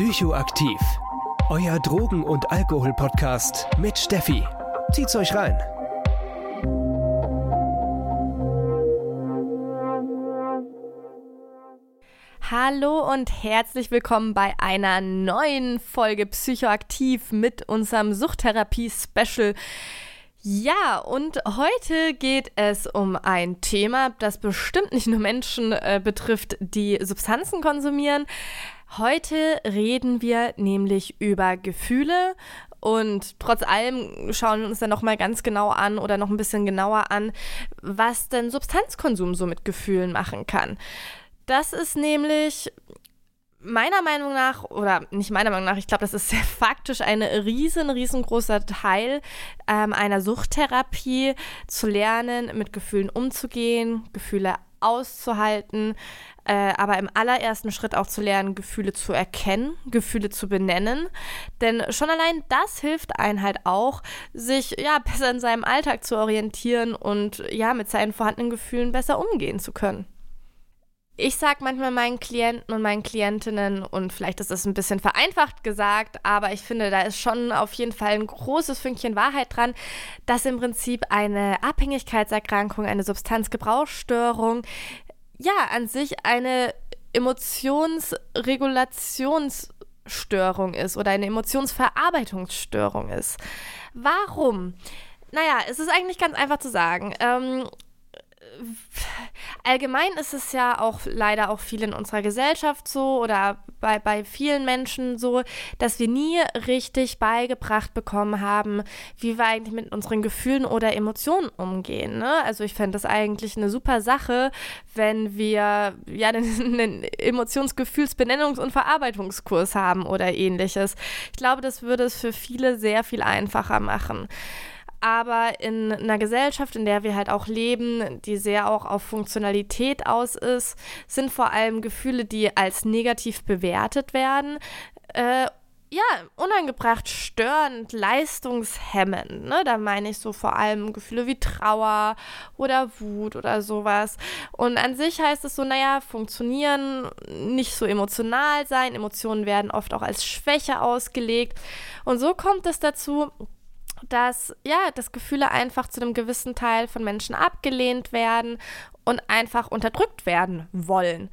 Psychoaktiv. Euer Drogen- und Alkohol-Podcast mit Steffi. Zieht's euch rein. Hallo und herzlich willkommen bei einer neuen Folge Psychoaktiv mit unserem Suchttherapie-Special. Ja, und heute geht es um ein Thema, das bestimmt nicht nur Menschen äh, betrifft, die Substanzen konsumieren. Heute reden wir nämlich über Gefühle und trotz allem schauen wir uns dann nochmal ganz genau an oder noch ein bisschen genauer an, was denn Substanzkonsum so mit Gefühlen machen kann. Das ist nämlich meiner Meinung nach, oder nicht meiner Meinung nach, ich glaube, das ist sehr faktisch ein riesen, riesengroßer Teil ähm, einer Suchttherapie, zu lernen, mit Gefühlen umzugehen, Gefühle auszuhalten, äh, aber im allerersten Schritt auch zu lernen, Gefühle zu erkennen, Gefühle zu benennen. Denn schon allein das hilft einem halt auch, sich ja besser in seinem Alltag zu orientieren und ja mit seinen vorhandenen Gefühlen besser umgehen zu können. Ich sage manchmal meinen Klienten und meinen Klientinnen, und vielleicht ist das ein bisschen vereinfacht gesagt, aber ich finde, da ist schon auf jeden Fall ein großes Fünkchen Wahrheit dran, dass im Prinzip eine Abhängigkeitserkrankung, eine Substanzgebrauchsstörung, ja, an sich eine Emotionsregulationsstörung ist oder eine Emotionsverarbeitungsstörung ist. Warum? Naja, es ist eigentlich ganz einfach zu sagen. Ähm, allgemein ist es ja auch leider auch viel in unserer Gesellschaft so oder bei, bei vielen Menschen so, dass wir nie richtig beigebracht bekommen haben, wie wir eigentlich mit unseren Gefühlen oder Emotionen umgehen. Ne? Also ich fände das eigentlich eine super Sache, wenn wir ja einen, Emotionsgefühlsbenennungs- und Verarbeitungskurs haben oder ähnliches. Ich glaube, das würde es für viele sehr viel einfacher machen aber in einer Gesellschaft, in der wir halt auch leben, die sehr auch auf Funktionalität aus ist, sind vor allem Gefühle, die als negativ bewertet werden. Äh, ja, unangebracht, störend, leistungshemmend. Ne? Da meine ich so vor allem Gefühle wie Trauer oder Wut oder sowas. Und an sich heißt es so, naja, funktionieren, nicht so emotional sein. Emotionen werden oft auch als Schwäche ausgelegt. Und so kommt es dazu, dass ja, dass Gefühle einfach zu einem gewissen Teil von Menschen abgelehnt werden und einfach unterdrückt werden wollen.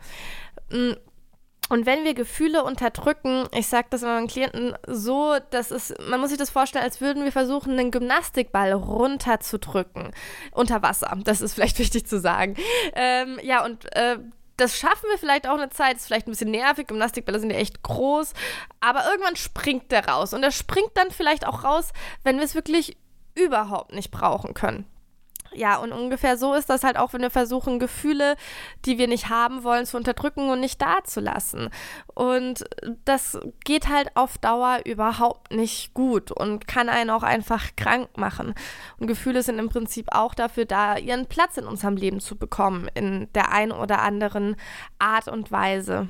Mm, und wenn wir Gefühle unterdrücken, ich sage das meinen Klienten so, dass es, man muss sich das vorstellen, als würden wir versuchen, einen Gymnastikball runterzudrücken. Unter Wasser, das ist vielleicht wichtig zu sagen. Ähm, ja, und äh, das schaffen wir vielleicht auch eine Zeit, ist vielleicht ein bisschen nervig, Gymnastikbälle sind ja echt groß, aber irgendwann springt der raus und er springt dann vielleicht auch raus, wenn wir es wirklich überhaupt nicht brauchen können. Ja, und ungefähr so ist das halt auch, wenn wir versuchen, Gefühle, die wir nicht haben wollen, zu unterdrücken und nicht dazulassen. Und das geht halt auf Dauer überhaupt nicht gut und kann einen auch einfach krank machen. Und Gefühle sind im Prinzip auch dafür da, ihren Platz in unserem Leben zu bekommen, in der einen oder anderen Art und Weise.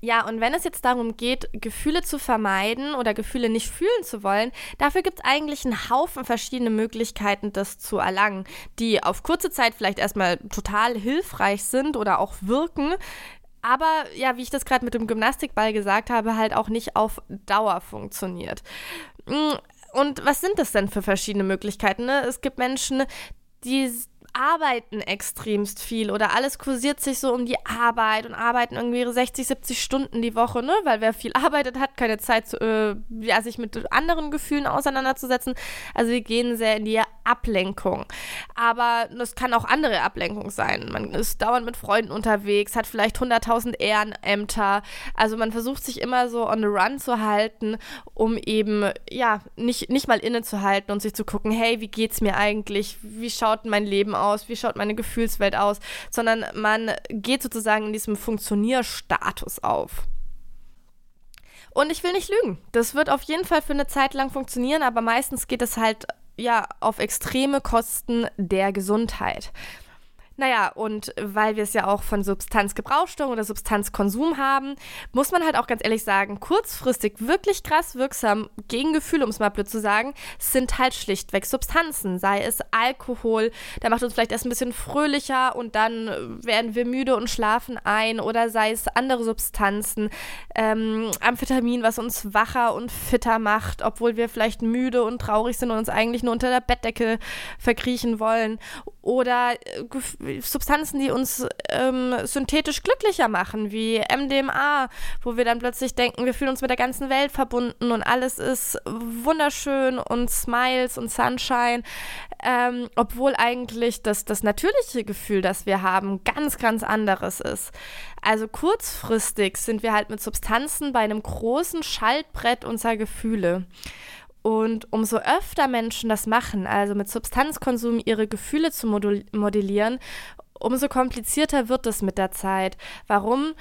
Ja, und wenn es jetzt darum geht, Gefühle zu vermeiden oder Gefühle nicht fühlen zu wollen, dafür gibt es eigentlich einen Haufen verschiedene Möglichkeiten, das zu erlangen, die auf kurze Zeit vielleicht erstmal total hilfreich sind oder auch wirken, aber ja, wie ich das gerade mit dem Gymnastikball gesagt habe, halt auch nicht auf Dauer funktioniert. Mm, und was sind das denn für verschiedene Möglichkeiten? Ne? Es gibt Menschen, die arbeiten extremst viel oder alles kursiert sich so um die Arbeit und arbeiten irgendwie ihre 60, 70 Stunden die Woche, ne? Weil wer viel arbeitet, hat keine Zeit, zu, äh, ja, sich mit anderen Gefühlen auseinanderzusetzen. Also wir gehen sehr in die Ablenkung. Aber das kann auch andere Ablenkung sein. Man ist dauernd mit Freunden unterwegs, hat vielleicht 100.000 Ehrenämter. Also man versucht sich immer so on the run zu halten, um eben, ja, nicht, nicht mal innezuhalten und sich zu gucken, hey, wie geht's mir eigentlich? Wie schaut mein Leben aus? Wie schaut meine Gefühlswelt aus? Sondern man geht sozusagen in diesem Funktionierstatus auf. Und ich will nicht lügen. Das wird auf jeden Fall für eine Zeit lang funktionieren, aber meistens geht es halt ja auf extreme Kosten der Gesundheit. Naja, und weil wir es ja auch von Substanzgebrauchsstörung oder Substanzkonsum haben, muss man halt auch ganz ehrlich sagen, kurzfristig wirklich krass wirksam gegen Gefühle, um es mal blöd zu sagen, sind halt schlichtweg Substanzen. Sei es Alkohol, der macht uns vielleicht erst ein bisschen fröhlicher und dann werden wir müde und schlafen ein. Oder sei es andere Substanzen, ähm, Amphetamin, was uns wacher und fitter macht, obwohl wir vielleicht müde und traurig sind und uns eigentlich nur unter der Bettdecke verkriechen wollen. Oder äh, Substanzen, die uns ähm, synthetisch glücklicher machen, wie MDMA, wo wir dann plötzlich denken, wir fühlen uns mit der ganzen Welt verbunden und alles ist wunderschön und Smiles und Sunshine, ähm, obwohl eigentlich das, das natürliche Gefühl, das wir haben, ganz, ganz anderes ist. Also kurzfristig sind wir halt mit Substanzen bei einem großen Schaltbrett unserer Gefühle. Und umso öfter Menschen das machen, also mit Substanzkonsum ihre Gefühle zu modellieren, umso komplizierter wird es mit der Zeit. Warum?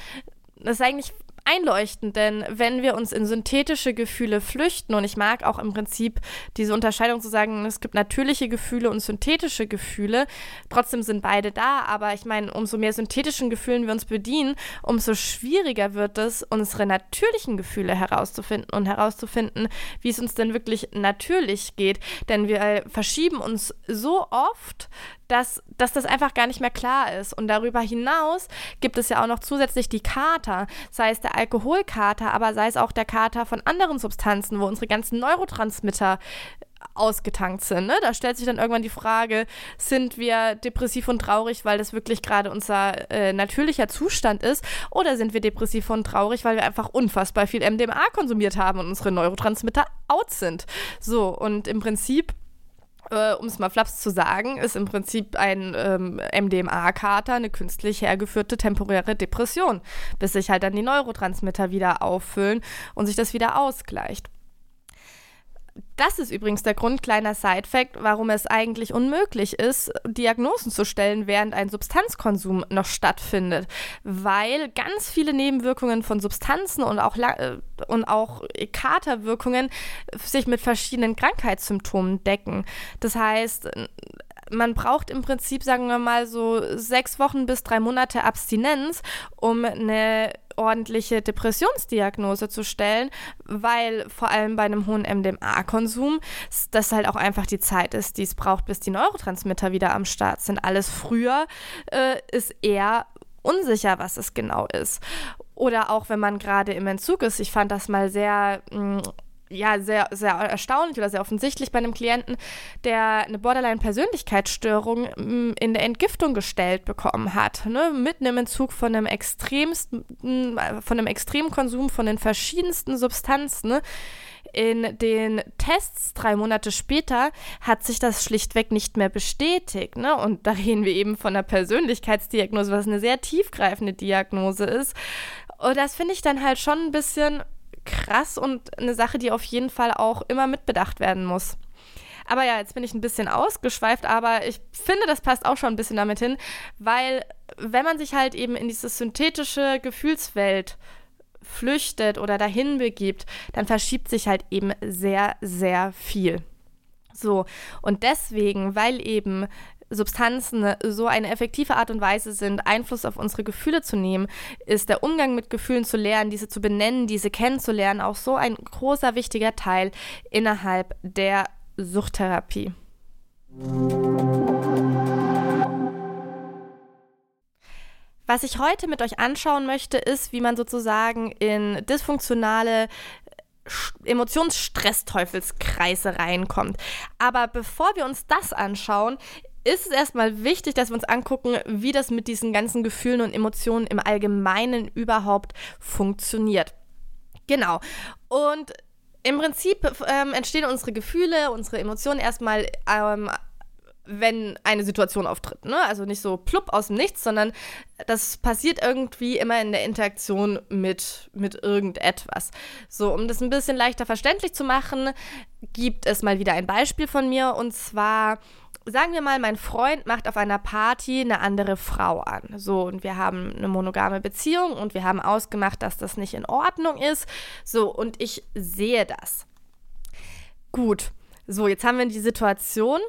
Das ist eigentlich einleuchtend, denn wenn wir uns in synthetische Gefühle flüchten, und ich mag auch im Prinzip diese Unterscheidung zu sagen, es gibt natürliche Gefühle und synthetische Gefühle, trotzdem sind beide da, aber ich meine, umso mehr synthetischen Gefühlen wir uns bedienen, umso schwieriger wird es, unsere natürlichen Gefühle herauszufinden und herauszufinden, wie es uns denn wirklich natürlich geht, denn wir verschieben uns so oft dass, dass das einfach gar nicht mehr klar ist. Und darüber hinaus gibt es ja auch noch zusätzlich die Kater, sei es der Alkoholkater, aber sei es auch der Kater von anderen Substanzen, wo unsere ganzen Neurotransmitter ausgetankt sind. Ne? Da stellt sich dann irgendwann die Frage, sind wir depressiv und traurig, weil das wirklich gerade unser äh, natürlicher Zustand ist, oder sind wir depressiv und traurig, weil wir einfach unfassbar viel MDMA konsumiert haben und unsere Neurotransmitter out sind. So, und im Prinzip äh, um es mal flaps zu sagen, ist im Prinzip ein ähm, MDMA-Kater eine künstlich hergeführte temporäre Depression, bis sich halt dann die Neurotransmitter wieder auffüllen und sich das wieder ausgleicht. Das ist übrigens der Grund, kleiner Side-Fact, warum es eigentlich unmöglich ist, Diagnosen zu stellen, während ein Substanzkonsum noch stattfindet. Weil ganz viele Nebenwirkungen von Substanzen und auch, äh, und auch Katerwirkungen sich mit verschiedenen Krankheitssymptomen decken. Das heißt, man braucht im Prinzip, sagen wir mal, so sechs Wochen bis drei Monate Abstinenz, um eine ordentliche Depressionsdiagnose zu stellen, weil vor allem bei einem hohen MDMA-Konsum das halt auch einfach die Zeit ist, die es braucht, bis die Neurotransmitter wieder am Start sind. Alles früher äh, ist eher unsicher, was es genau ist. Oder auch wenn man gerade im Entzug ist. Ich fand das mal sehr mh, mm, ja, sehr, sehr erstaunlich oder sehr offensichtlich bei einem Klienten, der eine Borderline-Persönlichkeitsstörung mm, in der Entgiftung gestellt bekommen hat. Ne? Mitten im Entzug von einem extremsten, mm, von einem extremen Konsum von den verschiedensten Substanzen. Ne? In den Tests drei Monate später hat sich das schlichtweg nicht mehr bestätigt. Ne? Und da reden wir eben von einer Persönlichkeitsdiagnose, was eine sehr tiefgreifende Diagnose ist. Und das finde ich dann halt schon ein bisschen krass und eine Sache, die auf jeden Fall auch immer mitbedacht werden muss. Aber ja, jetzt bin ich ein bisschen ausgeschweift, aber ich finde, das passt auch schon ein bisschen damit hin, weil wenn man sich halt eben in diese synthetische Gefühlswelt flüchtet oder dahin begibt, dann verschiebt sich halt eben sehr, sehr viel. So, und deswegen, weil eben Substanzen so eine effektive Art und Weise sind, Einfluss auf unsere Gefühle zu nehmen, ist der Umgang mit Gefühlen zu lernen, diese zu benennen, diese kennenzulernen, auch so ein großer, wichtiger Teil innerhalb der Suchttherapie. Was ich heute mit euch anschauen möchte, ist, wie man sozusagen in dysfunktionale Emotionsstressteufelskreise reinkommt. Aber bevor wir uns das anschauen, ist es erstmal wichtig, dass wir uns angucken, wie das mit diesen ganzen Gefühlen und Emotionen im Allgemeinen überhaupt funktioniert. Genau. Und im Prinzip ähm, entstehen unsere Gefühle, unsere Emotionen erstmal, ähm, wenn eine Situation auftritt. Ne? Also nicht so plupp aus dem Nichts, sondern das passiert irgendwie immer in der Interaktion mit, mit irgendetwas. So, um das ein bisschen leichter verständlich zu machen, gibt es mal wieder ein Beispiel von mir und zwar sagen wir mal, mein Freund macht auf einer Party eine andere Frau an. So, und wir haben eine monogame Beziehung und wir haben ausgemacht, dass das nicht in Ordnung ist. So, und ich sehe das. Gut. So, jetzt haben wir die Situation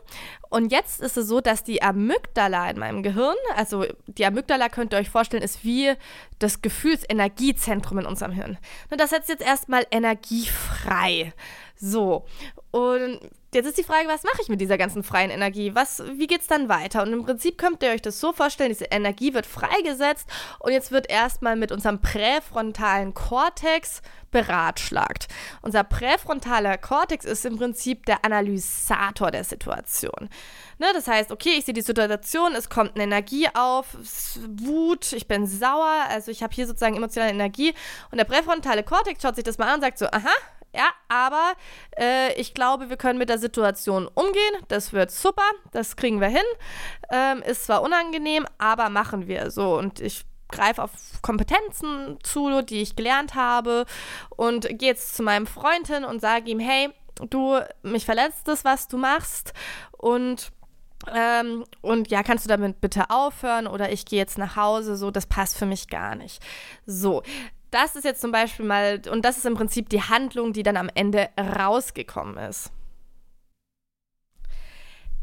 und jetzt ist es so, dass die Amygdala in meinem Gehirn, also die Amygdala könnt ihr euch vorstellen, ist wie das Gefühlsenergiezentrum in unserem Hirn. Und das setzt jetzt erstmal Energie frei. So, und jetzt ist die Frage, was mache ich mit dieser ganzen freien Energie? Was, wie geht es dann weiter? Und im Prinzip könnt ihr euch das so vorstellen, diese Energie wird freigesetzt und jetzt wird erstmal mit unserem präfrontalen Kortex beratschlagt. Unser präfrontaler Kortex ist im Prinzip der Analysator der Situation. Ne, das heißt, okay, ich sehe die Situation, es kommt eine Energie auf, Wut, ich bin sauer, also ich habe hier sozusagen emotionale Energie und der präfrontale Kortex schaut sich das mal an und sagt so, aha, ja, aber äh, ich glaube, wir können mit der Situation umgehen. Das wird super, das kriegen wir hin. Ähm, ist zwar unangenehm, aber machen wir so. Und ich greife auf Kompetenzen zu, die ich gelernt habe und gehe jetzt zu meinem Freund hin und sage ihm, hey, du, mich verletzt das, was du machst und ähm, und ja, kannst du damit bitte aufhören oder ich gehe jetzt nach Hause, so, das passt für mich gar nicht. So, das ist jetzt zum Beispiel mal, und das ist im Prinzip die Handlung, die dann am Ende rausgekommen ist.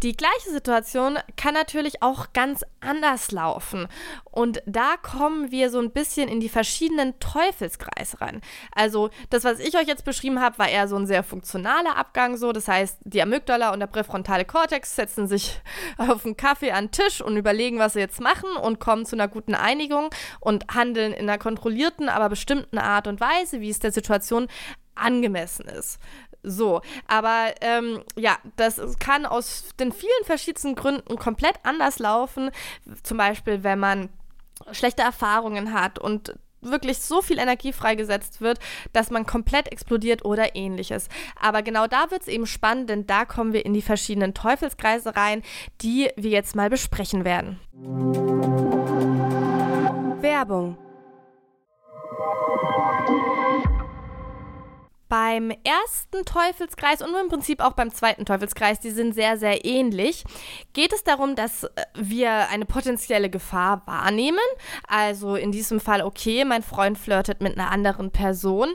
Die gleiche Situation kann natürlich auch ganz anders laufen. Und da kommen wir so ein bisschen in die verschiedenen Teufelskreise rein. Also das, was ich euch jetzt beschrieben habe, war eher so ein sehr funktionaler Abgang. So, das heißt, die Amygdala und der präfrontale Kortex setzen sich auf einen Kaffee an den Tisch und überlegen, was sie jetzt machen und kommen zu einer guten Einigung und handeln in einer kontrollierten, aber bestimmten Art und Weise, wie es der Situation angemessen ist. So, aber ähm, ja, das kann aus den vielen verschiedensten Gründen komplett anders laufen. Zum Beispiel, wenn man schlechte Erfahrungen hat und wirklich so viel Energie freigesetzt wird, dass man komplett explodiert oder ähnliches. Aber genau da wird es eben spannend, denn da kommen wir in die verschiedenen Teufelskreise rein, die wir jetzt mal besprechen werden. Werbung beim ersten Teufelskreis und im Prinzip auch beim zweiten Teufelskreis, die sind sehr, sehr ähnlich, geht es darum, dass äh, wir eine potenzielle Gefahr wahrnehmen. Also in diesem Fall, okay, mein Freund flirtet mit einer anderen Person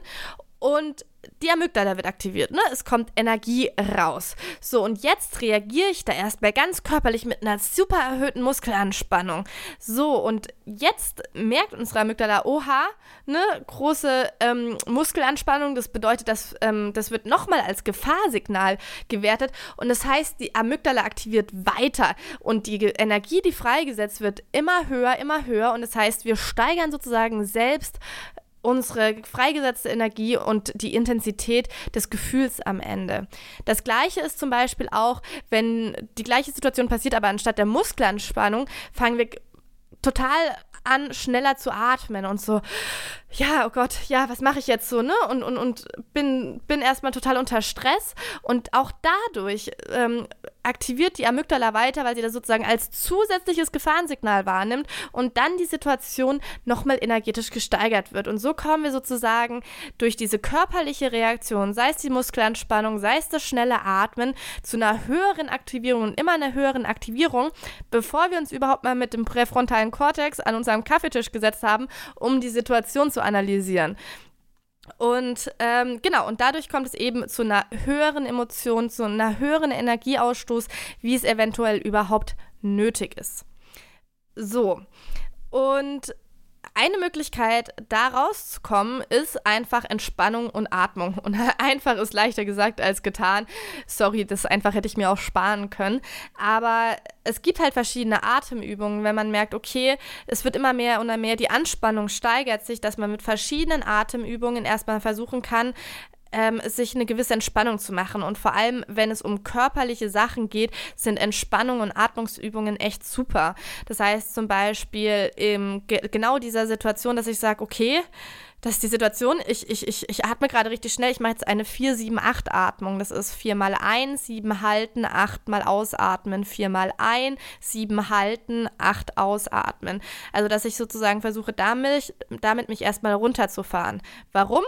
und die Amygdala wird aktiviert, ne? Es kommt Energie raus. So, und jetzt reagiere ich da erstmal ganz körperlich mit einer super erhöhten Muskelanspannung. So, und jetzt merkt unsere Amygdala, oha, ne, große ähm, Muskelanspannung, das bedeutet, dass ähm, das wird nochmal als Gefahrsignal gewertet und das heißt, die Amygdala aktiviert weiter und die Energie, die freigesetzt wird, immer höher, immer höher und das heißt, wir steigern sozusagen selbst unsere freigesetzte Energie und die Intensität des Gefühls am Ende. Das gleiche ist zum Beispiel auch, wenn die gleiche Situation passiert, aber anstatt der Muskelanspannung fangen wir total an, schneller zu atmen und so, ja, oh Gott, ja, was mache ich jetzt so, ne? Und, und, und bin, bin erstmal total unter Stress. Und auch dadurch ähm, aktiviert die Amygdala weiter, weil sie das sozusagen als zusätzliches Gefahrensignal wahrnimmt und dann die Situation nochmal energetisch gesteigert wird. Und so kommen wir sozusagen durch diese körperliche Reaktion, sei es die Muskelanspannung, sei es das schnelle Atmen, zu einer höheren Aktivierung und immer einer höheren Aktivierung, bevor wir uns überhaupt mal mit dem präfrontalen Kortex an unserem Kaffeetisch gesetzt haben, um die Situation zu analysieren. Und ähm, genau, und dadurch kommt es eben zu einer höheren Emotion, zu einer höheren Energieausstoß, wie es eventuell überhaupt nötig ist. So, und eine Möglichkeit, da rauszukommen, ist einfach Entspannung und Atmung. Und einfach ist leichter gesagt als getan. Sorry, das einfach hätte ich mir auch sparen können. Aber es gibt halt verschiedene Atemübungen, wenn man merkt, okay, es wird immer mehr und mehr, die Anspannung steigert sich, dass man mit verschiedenen Atemübungen erstmal versuchen kann, ähm, sich eine gewisse Entspannung zu machen. Und vor allem, wenn es um körperliche Sachen geht, sind Entspannung und Atmungsübungen echt super. Das heißt zum Beispiel in ge genau dieser Situation, dass ich sage, okay, das ist die Situation, ich, ich, ich, ich atme gerade richtig schnell, ich mache jetzt eine 4-7-8-Atmung. Das ist 4 mal ein, 7 halten, 8 mal ausatmen, 4 mal ein, 7 halten, 8 ausatmen. Also dass ich sozusagen versuche, damit, damit mich erstmal runterzufahren. Warum?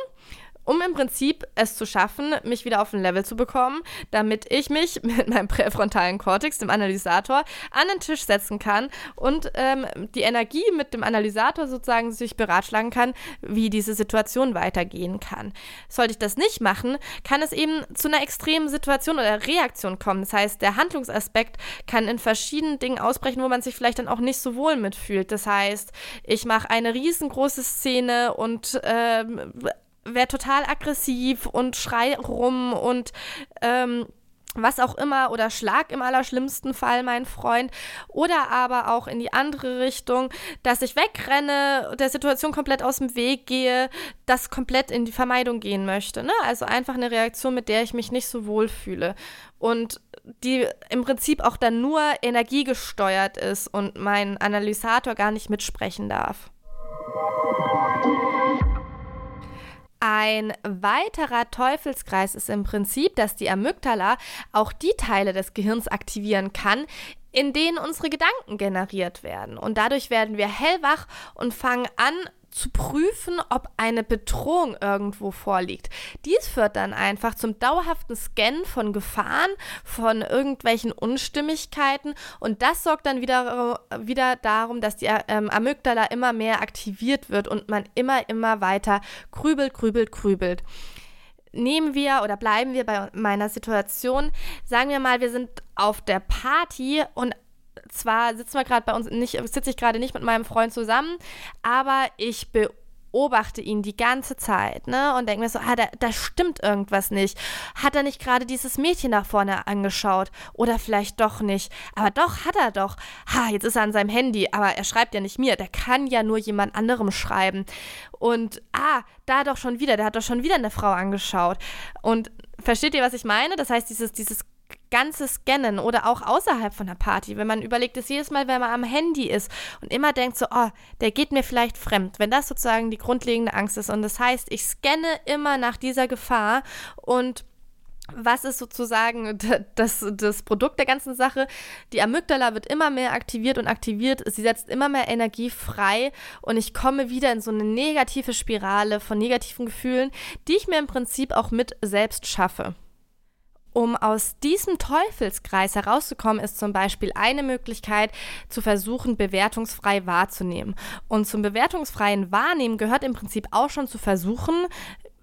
Um im Prinzip es zu schaffen, mich wieder auf ein Level zu bekommen, damit ich mich mit meinem präfrontalen Kortex, dem Analysator, an den Tisch setzen kann und ähm, die Energie mit dem Analysator sozusagen sich beratschlagen kann, wie diese Situation weitergehen kann. Sollte ich das nicht machen, kann es eben zu einer extremen Situation oder Reaktion kommen. Das heißt, der Handlungsaspekt kann in verschiedenen Dingen ausbrechen, wo man sich vielleicht dann auch nicht so wohl mitfühlt. Das heißt, ich mache eine riesengroße Szene und ähm, werde total aggressiv und schrei rum und ähm, was auch immer oder schlag im allerschlimmsten Fall mein Freund oder aber auch in die andere Richtung, dass ich wegrenne, der Situation komplett aus dem Weg gehe, das komplett in die Vermeidung gehen möchte. Ne? Also einfach eine Reaktion, mit der ich mich nicht so wohl fühle und die im Prinzip auch dann nur energiegesteuert ist und mein Analysator gar nicht mitsprechen darf. Ein weiterer Teufelskreis ist im Prinzip, dass die Amygdala auch die Teile des Gehirns aktivieren kann, in denen unsere Gedanken generiert werden. Und dadurch werden wir hellwach und fangen an, zu prüfen, ob eine Bedrohung irgendwo vorliegt. Dies führt dann einfach zum dauerhaften Scannen von Gefahren, von irgendwelchen Unstimmigkeiten und das sorgt dann wieder, wieder darum, dass die ähm, Amygdala immer mehr aktiviert wird und man immer, immer weiter grübelt, grübelt, grübelt nehmen wir oder bleiben wir bei meiner Situation. Sagen wir mal, wir sind auf der Party und zwar sitzen wir gerade bei uns nicht, sitze ich gerade nicht mit meinem Freund zusammen, aber ich beobachte ihn die ganze Zeit, ne? Und denke mir so, ah, da, da stimmt irgendwas nicht. Hat er nicht gerade dieses Mädchen nach vorne angeschaut? Oder vielleicht doch nicht. Aber doch, hat er doch. Ha, jetzt ist er an seinem Handy, aber er schreibt ja nicht mir. Der kann ja nur jemand anderem schreiben. Und ah, da doch schon wieder, der hat doch schon wieder eine Frau angeschaut. Und versteht ihr, was ich meine? Das heißt, dieses, dieses ganze Scannen oder auch außerhalb von der Party, wenn man überlegt, dass jedes Mal, wenn man am Handy ist und immer denkt so, oh, der geht mir vielleicht fremd, wenn das sozusagen die grundlegende Angst ist und das heißt, ich scanne immer nach dieser Gefahr und was ist sozusagen das, das Produkt der ganzen Sache? Die Amygdala wird immer mehr aktiviert und aktiviert. Sie setzt immer mehr Energie frei und ich komme wieder in so eine negative Spirale von negativen Gefühlen, die ich mir im Prinzip auch mit selbst schaffe. Um aus diesem Teufelskreis herauszukommen, ist zum Beispiel eine Möglichkeit, zu versuchen, bewertungsfrei wahrzunehmen. Und zum bewertungsfreien Wahrnehmen gehört im Prinzip auch schon zu versuchen,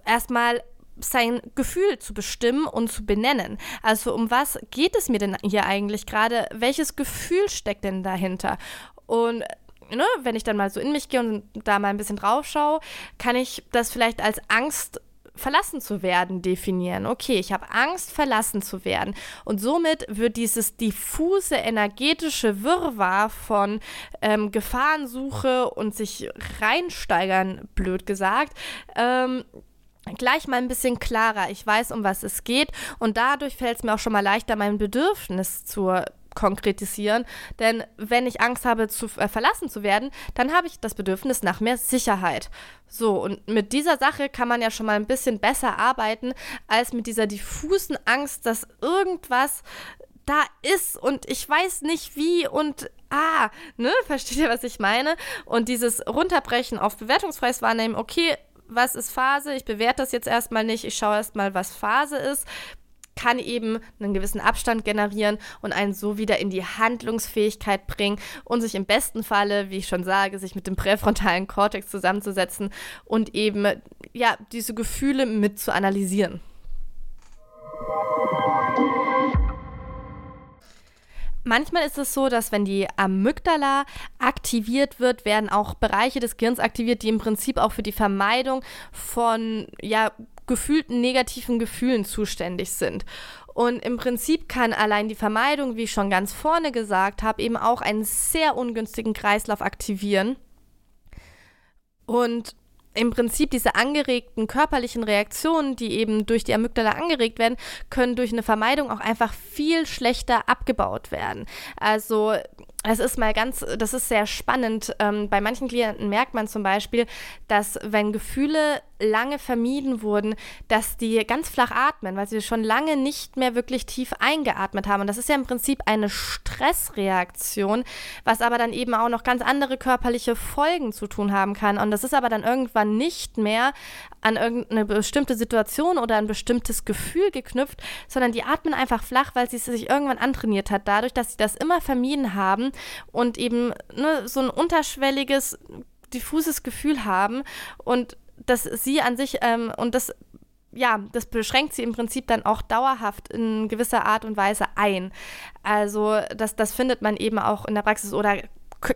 erstmal sein Gefühl zu bestimmen und zu benennen. Also um was geht es mir denn hier eigentlich gerade? Welches Gefühl steckt denn dahinter? Und ne, wenn ich dann mal so in mich gehe und da mal ein bisschen drauf schaue, kann ich das vielleicht als Angst verlassen zu werden definieren. Okay, ich habe Angst, verlassen zu werden. Und somit wird dieses diffuse energetische Wirrwarr von ähm, Gefahrensuche und sich reinsteigern, blöd gesagt, ähm, gleich mal ein bisschen klarer. Ich weiß, um was es geht und dadurch fällt es mir auch schon mal leichter, mein Bedürfnis zur konkretisieren. Denn wenn ich Angst habe, zu äh, verlassen zu werden, dann habe ich das Bedürfnis nach mehr Sicherheit. So, und mit dieser Sache kann man ja schon mal ein bisschen besser arbeiten, als mit dieser diffusen Angst, dass irgendwas da ist und ich weiß nicht wie und ah, ne, versteht ihr, was ich meine? Und dieses Runterbrechen auf bewertungsfreies Wahrnehmen, okay, was ist Phase? Ich bewerte das jetzt erstmal nicht. Ich schaue erstmal, was Phase ist kann eben einen gewissen Abstand generieren und einen so wieder in die Handlungsfähigkeit bringen und sich im besten Falle, wie ich schon sage, sich mit dem präfrontalen Kortex zusammenzusetzen und eben ja diese Gefühle mit zu analysieren. Manchmal ist es so, dass wenn die Amygdala aktiviert wird, werden auch Bereiche des Gehirns aktiviert, die im Prinzip auch für die Vermeidung von ja, gefühlten negativen Gefühlen zuständig sind. Und im Prinzip kann allein die Vermeidung, wie ich schon ganz vorne gesagt habe, eben auch einen sehr ungünstigen Kreislauf aktivieren. Und im Prinzip diese angeregten körperlichen Reaktionen, die eben durch die Amygdala angeregt werden, können durch eine Vermeidung auch einfach viel schlechter abgebaut werden. Also es ist mal ganz, das ist sehr spannend. Ähm, bei manchen Klienten merkt man zum Beispiel, dass wenn Gefühle lange vermieden wurden, dass die ganz flach atmen, weil sie schon lange nicht mehr wirklich tief eingeatmet haben. Und das ist ja im Prinzip eine Stressreaktion, was aber dann eben auch noch ganz andere körperliche Folgen zu tun haben kann. Und das ist aber dann irgendwann nicht mehr an irgendeine bestimmte Situation oder ein bestimmtes Gefühl geknüpft, sondern die atmen einfach flach, weil sie es sich irgendwann antrainiert hat, dadurch, dass sie das immer vermieden haben und eben ne, so ein unterschwelliges, diffuses Gefühl haben und dass sie an sich ähm, und das ja, das beschränkt sie im Prinzip dann auch dauerhaft in gewisser Art und Weise ein. Also das, das findet man eben auch in der Praxis oder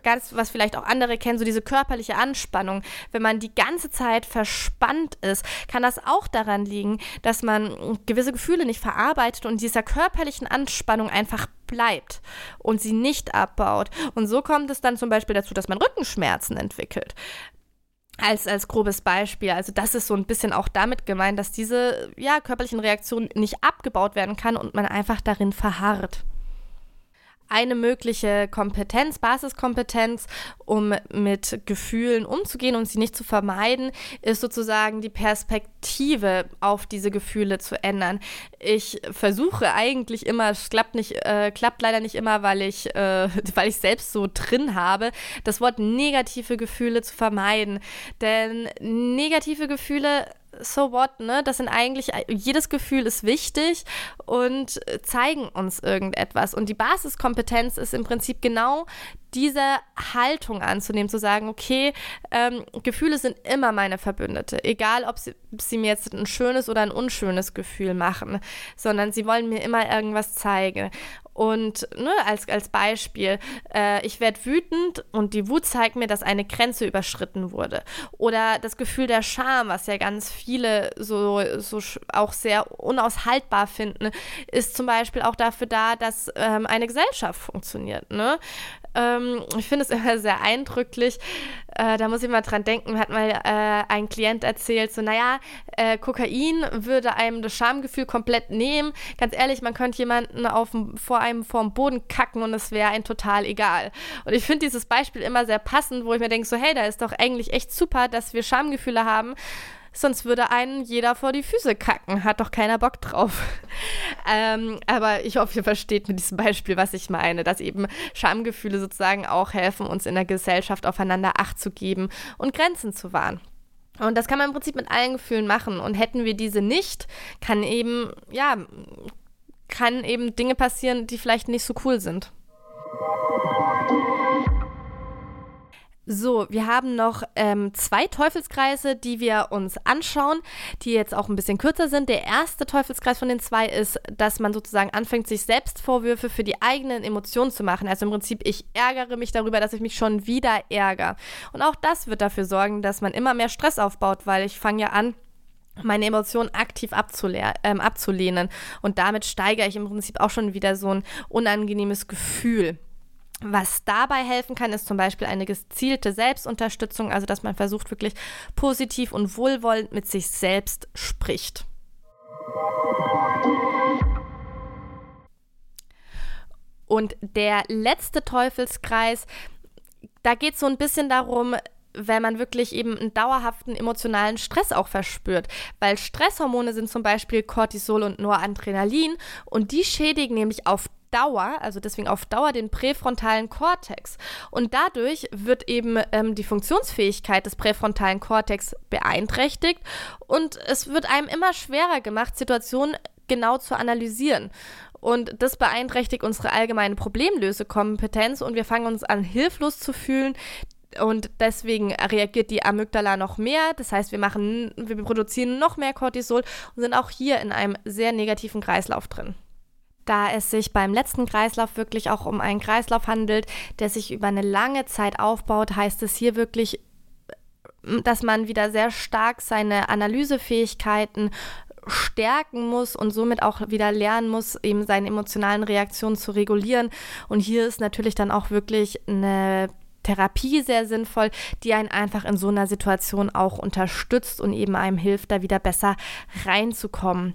ganz, was vielleicht auch andere kennen, so diese körperliche Anspannung. Wenn man die ganze Zeit verspannt ist, kann das auch daran liegen, dass man gewisse Gefühle nicht verarbeitet und dieser körperlichen Anspannung einfach bleibt und sie nicht abbaut. Und so kommt es dann zum Beispiel dazu, dass man Rückenschmerzen entwickelt. Als, als grobes Beispiel. Also das ist so ein bisschen auch damit gemeint, dass diese ja, körperlichen Reaktionen nicht abgebaut werden kann und man einfach darin verharrt eine mögliche Kompetenz, Basiskompetenz, um mit Gefühlen umzugehen und sie nicht zu vermeiden, ist sozusagen die Perspektive auf diese Gefühle zu ändern. Ich versuche eigentlich immer, es klappt nicht, äh, klappt leider nicht immer, weil ich, äh, weil ich selbst so drin habe, das Wort negative Gefühle zu vermeiden. Denn negative Gefühle so what, ne? Das sind eigentlich, jedes Gefühl ist wichtig und zeigen uns irgendetwas. Und die Basiskompetenz ist im Prinzip genau diese Haltung anzunehmen, zu sagen, okay, ähm, Gefühle sind immer meine Verbündete, egal ob sie, sie, mir jetzt ein schönes oder ein unschönes Gefühl machen, sondern sie wollen mir immer irgendwas zeigen. Und ne, als, als Beispiel, äh, ich werde wütend und die Wut zeigt mir, dass eine Grenze überschritten wurde. Oder das Gefühl der Scham, was ja ganz viele so, so auch sehr unaushaltbar finden, ist zum Beispiel auch dafür da, dass ähm, eine Gesellschaft funktioniert. Ne? Ähm, ich finde es immer sehr eindrücklich. Äh, da muss ich mal dran denken, hat mal äh, ein Klient erzählt, so, naja, äh, Kokain würde einem das Schamgefühl komplett nehmen. Ganz ehrlich, man könnte jemanden auf, vor einem vorm Boden kacken und es wäre ein total egal. Und ich finde dieses Beispiel immer sehr passend, wo ich mir denke, so, hey, da ist doch eigentlich echt super, dass wir Schamgefühle haben sonst würde einen jeder vor die Füße kacken. Hat doch keiner Bock drauf. ähm, aber ich hoffe, ihr versteht mit diesem Beispiel, was ich meine, dass eben Schamgefühle sozusagen auch helfen, uns in der Gesellschaft aufeinander Acht zu geben und Grenzen zu wahren. Und das kann man im Prinzip mit allen Gefühlen machen. Und hätten wir diese nicht, kann eben, ja, kann eben Dinge passieren, die vielleicht nicht so cool sind. So, wir haben noch ähm, zwei Teufelskreise, die wir uns anschauen, die jetzt auch ein bisschen kürzer sind. Der erste Teufelskreis von den zwei ist, dass man sozusagen anfängt, sich selbst Vorwürfe für die eigenen Emotionen zu machen. Also im Prinzip, ich ärgere mich darüber, dass ich mich schon wieder ärgere. Und auch das wird dafür sorgen, dass man immer mehr Stress aufbaut, weil ich fange ja an, meine Emotionen aktiv ähm, abzulehnen. Und damit steigere ich im Prinzip auch schon wieder so ein unangenehmes Gefühl. Was dabei helfen kann, ist zum Beispiel eine gezielte Selbstunterstützung, also dass man versucht, wirklich positiv und wohlwollend mit sich selbst spricht. Und der letzte Teufelskreis, da geht es so ein bisschen darum, wenn man wirklich eben einen dauerhaften emotionalen Stress auch verspürt. Weil Stresshormone sind zum Beispiel Cortisol und Noradrenalin und die schädigen nämlich auf Dauer, also deswegen auf Dauer den präfrontalen Kortex. Und dadurch wird eben ähm, die Funktionsfähigkeit des präfrontalen Kortex beeinträchtigt und es wird einem immer schwerer gemacht, Situationen genau zu analysieren. Und das beeinträchtigt unsere allgemeine Problemlösekompetenz und wir fangen uns an, hilflos zu fühlen. Und deswegen reagiert die Amygdala noch mehr. Das heißt, wir machen, wir produzieren noch mehr Cortisol und sind auch hier in einem sehr negativen Kreislauf drin. Da es sich beim letzten Kreislauf wirklich auch um einen Kreislauf handelt, der sich über eine lange Zeit aufbaut, heißt es hier wirklich, dass man wieder sehr stark seine Analysefähigkeiten stärken muss und somit auch wieder lernen muss, eben seine emotionalen Reaktionen zu regulieren. Und hier ist natürlich dann auch wirklich eine Therapie sehr sinnvoll, die einen einfach in so einer Situation auch unterstützt und eben einem hilft, da wieder besser reinzukommen.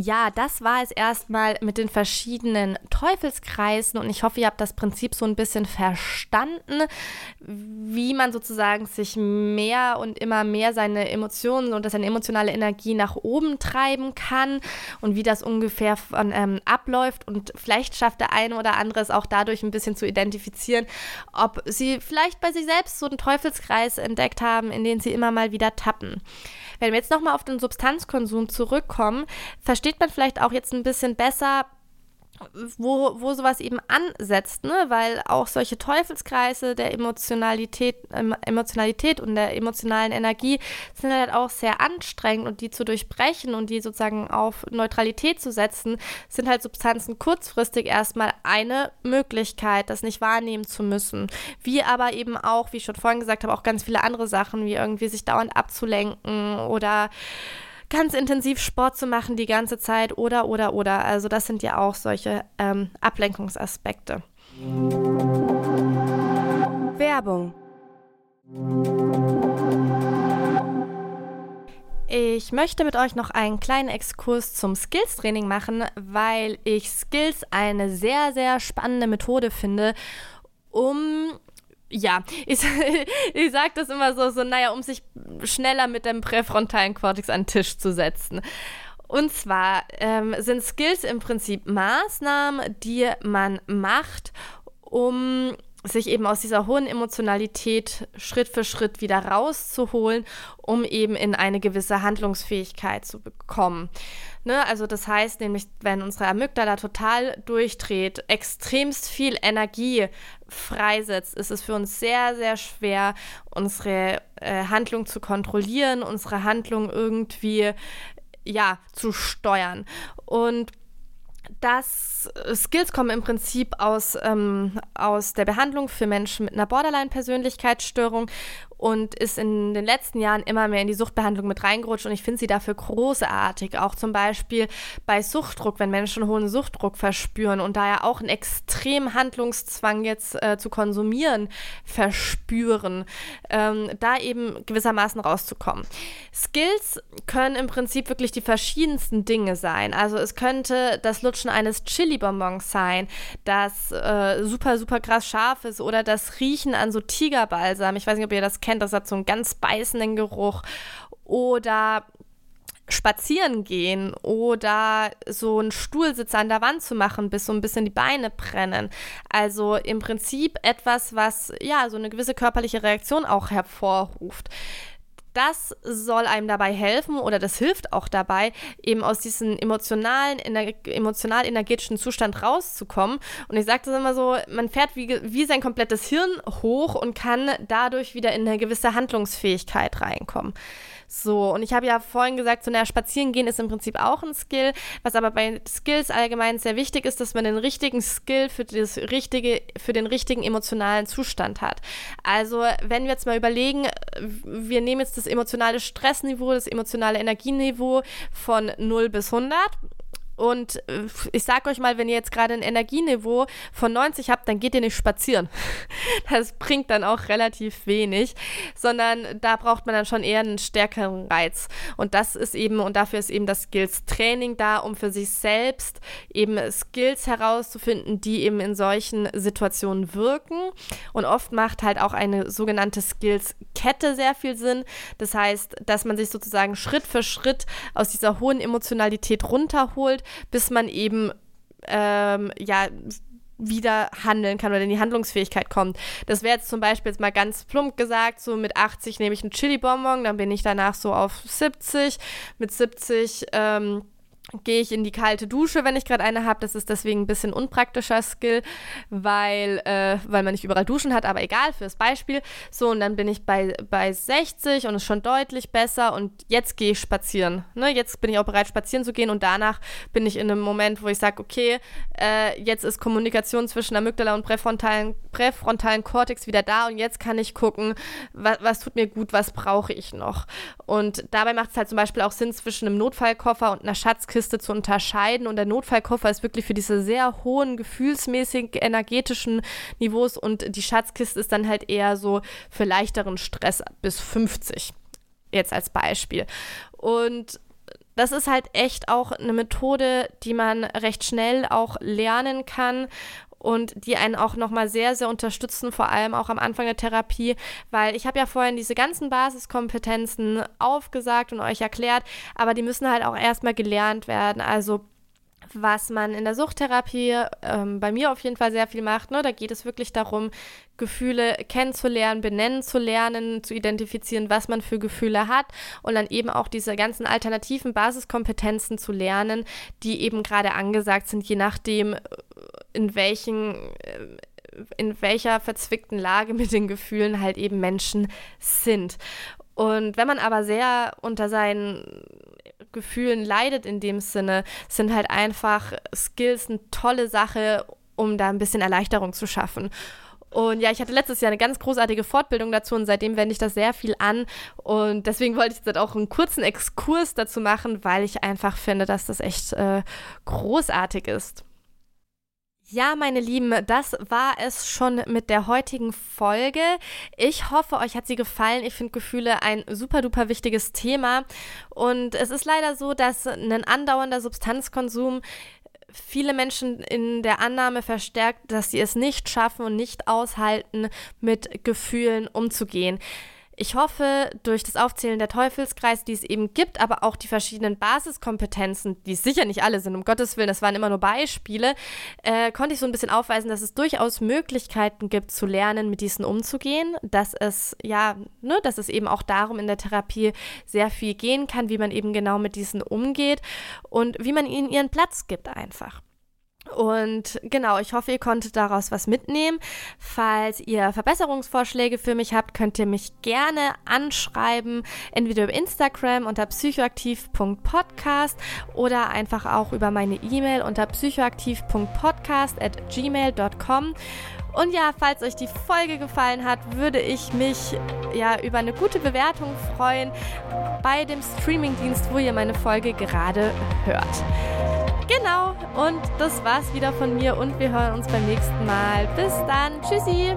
ja, das war es erstmal mit den verschiedenen Teufelskreisen und ich hoffe, ihr habt das Prinzip so ein bisschen verstanden, wie man sozusagen sich mehr und immer mehr seine Emotionen und seine emotionale Energie nach oben treiben kann und wie das ungefähr von, ähm, abläuft und vielleicht schafft der eine oder andere es auch dadurch ein bisschen zu identifizieren, ob sie vielleicht bei sich selbst so einen Teufelskreis entdeckt haben, in den sie immer mal wieder tappen. Wenn wir jetzt nochmal auf den Substanzkonsum zurückkommen, versteht man vielleicht auch jetzt ein bisschen besser, wo, wo sowas eben ansetzt, ne? weil auch solche Teufelskreise der Emotionalität, Emotionalität und der emotionalen Energie sind halt auch sehr anstrengend und die zu durchbrechen und die sozusagen auf Neutralität zu setzen, sind halt Substanzen kurzfristig erstmal eine Möglichkeit, das nicht wahrnehmen zu müssen. Wie aber eben auch, wie ich schon vorhin gesagt habe, auch ganz viele andere Sachen, wie irgendwie sich dauernd abzulenken oder ganz intensiv Sport zu machen die ganze Zeit oder, oder, oder. Also das sind ja auch solche ähm, Ablenkungsaspekte. Werbung. Ich möchte mit euch noch einen kleinen Exkurs zum Skills-Training machen, weil ich Skills eine sehr, sehr spannende Methode finde, um ja, ich, ich sage das immer so, so, naja, um sich schneller mit dem präfrontalen Kortex an den Tisch zu setzen. Und zwar ähm, sind Skills im Prinzip Maßnahmen, die man macht, um sich eben aus dieser hohen Emotionalität Schritt für Schritt wieder rauszuholen, um eben in eine gewisse Handlungsfähigkeit zu bekommen. Ne? Also das heißt nämlich, wenn unsere Amygdala total durchdreht, extremst viel Energie freisetzt, ist es für uns sehr, sehr schwer, unsere äh, Handlung zu kontrollieren, unsere Handlung irgendwie ja, zu steuern. Und das äh, Skills kommen im Prinzip aus, ähm, aus der Behandlung für Menschen mit einer Borderline-Persönlichkeitsstörung und ist in den letzten Jahren immer mehr in die Suchtbehandlung mit reingerutscht und ich finde sie dafür großartig. Auch zum Beispiel bei Suchtdruck, wenn Menschen hohen Suchtdruck verspüren und daher auch einen extremen Handlungszwang jetzt äh, zu konsumieren verspüren, ähm, da eben gewissermaßen rauszukommen. Skills können im Prinzip wirklich die verschiedensten Dinge sein. Also es könnte das Lutschen eines Chili-Bonbons sein, das äh, super, super krass scharf ist oder das Riechen an so Tigerbalsam. Ich weiß nicht, ob ihr das kennt kennt, das hat so einen ganz beißenden Geruch. Oder spazieren gehen oder so einen Stuhlsitz an der Wand zu machen, bis so ein bisschen die Beine brennen. Also im Prinzip etwas, was ja so eine gewisse körperliche Reaktion auch hervorruft das soll einem dabei helfen oder das hilft auch dabei, eben aus diesem emotionalen, ener emotional-energetischen Zustand rauszukommen. Und ich sage das immer so, man fährt wie, wie sein komplettes Hirn hoch und kann dadurch wieder in eine gewisse Handlungsfähigkeit reinkommen. So, und ich habe ja vorhin gesagt, so naja, spazieren gehen ist im Prinzip auch ein Skill, was aber bei Skills allgemein sehr wichtig ist, dass man den richtigen Skill für das richtige, für den richtigen emotionalen Zustand hat. Also, wenn wir jetzt mal überlegen, wir nehmen jetzt das emotionale Stressniveau, das emotionale Energieniveau von 0 bis 100 und äh, ich sag euch mal, wenn ihr jetzt gerade ein Energieniveau von 90 habt, dann geht ihr nicht spazieren. Das bringt dann auch relativ wenig, sondern da braucht man dann schon eher einen stärkeren Reiz. Und das ist eben, und dafür ist eben das Skills-Training da, um für sich selbst eben Skills herauszufinden, die eben in solchen Situationen wirken. Und oft macht halt auch eine sogenannte Skills-Kette sehr viel Sinn. Das heißt, dass man sich sozusagen Schritt für Schritt aus dieser hohen Emotionalität runterholt bis man eben ähm, ja wieder handeln kann oder in die Handlungsfähigkeit kommt. Das wäre jetzt zum Beispiel jetzt mal ganz plump gesagt, so mit 80 nehme ich einen Chili-Bonbon, dann bin ich danach so auf 70, mit 70 ähm, gehe ich in die kalte Dusche, wenn ich gerade eine habe. Das ist deswegen ein bisschen unpraktischer Skill, weil, äh, weil man nicht überall Duschen hat, aber egal, fürs Beispiel. So, und dann bin ich bei, bei 60 und ist schon deutlich besser und jetzt gehe ich spazieren. Ne? Jetzt bin ich auch bereit, spazieren zu gehen und danach bin ich in einem Moment, wo ich sage, okay, äh, jetzt ist Kommunikation zwischen Amygdala und präfrontalen, präfrontalen Kortex wieder da und jetzt kann ich gucken, was, was tut mir gut, was brauche ich noch. Und dabei macht es halt zum Beispiel auch Sinn, zwischen einem Notfallkoffer und einer Schatzkiste Kiste zu unterscheiden. Und der Notfallkoffer ist wirklich für diese sehr hohen gefühlsmäßig energetischen Niveaus und die Schatzkiste ist dann halt eher so für leichteren Stress bis 50. Jetzt als Beispiel. Und das ist halt echt auch eine Methode, die man recht schnell auch lernen kann und die einen auch nochmal sehr, sehr unterstützen, vor allem auch am Anfang der Therapie, weil ich habe ja vorhin diese ganzen Basiskompetenzen aufgesagt und euch erklärt, aber die müssen halt auch erstmal gelernt werden. Also was man in der Suchttherapie ähm, bei mir auf jeden Fall sehr viel macht. Ne? Da geht es wirklich darum, Gefühle kennenzulernen, benennen zu lernen, zu identifizieren, was man für Gefühle hat und dann eben auch diese ganzen alternativen Basiskompetenzen zu lernen, die eben gerade angesagt sind, je nachdem, in welchen äh, in welcher verzwickten Lage mit den Gefühlen halt eben Menschen sind. Und wenn man aber sehr unter seinen Gefühlen leidet in dem Sinne, sind halt einfach Skills eine tolle Sache, um da ein bisschen Erleichterung zu schaffen. Und ja, ich hatte letztes Jahr eine ganz großartige Fortbildung dazu und seitdem wende ich das sehr viel an. Und deswegen wollte ich jetzt auch einen kurzen Exkurs dazu machen, weil ich einfach finde, dass das echt äh, großartig ist. Ja, meine Lieben, das war es schon mit der heutigen Folge. Ich hoffe, euch hat sie gefallen. Ich finde Gefühle ein super duper wichtiges Thema. Und es ist leider so, dass ein andauernder Substanzkonsum viele Menschen in der Annahme verstärkt, dass sie es nicht schaffen und nicht aushalten, mit Gefühlen umzugehen. Ich hoffe, durch das Aufzählen der Teufelskreis, die es eben gibt, aber auch die verschiedenen Basiskompetenzen, die sicher nicht alle sind, um Gottes Willen, das waren immer nur Beispiele, äh, konnte ich so ein bisschen aufweisen, dass es durchaus Möglichkeiten gibt, zu lernen, mit diesen umzugehen, dass es, ja, ne, dass es eben auch darum in der Therapie sehr viel gehen kann, wie man eben genau mit diesen umgeht und wie man ihnen ihren Platz gibt einfach. Und genau, ich hoffe, ihr konntet daraus was mitnehmen. Falls ihr Verbesserungsvorschläge für mich habt, könnt ihr mich gerne anschreiben, entweder über Instagram unter psychoaktiv.podcast oder einfach auch über meine E-Mail unter psychoaktiv.podcast at gmail.com. Und ja, falls euch die Folge gefallen hat, würde ich mich ja über eine gute Bewertung freuen bei dem Streamingdienst, wo ihr meine Folge gerade hört. Genau, und das war's wieder von mir und wir hören uns beim nächsten Mal. Bis dann, tschüssi!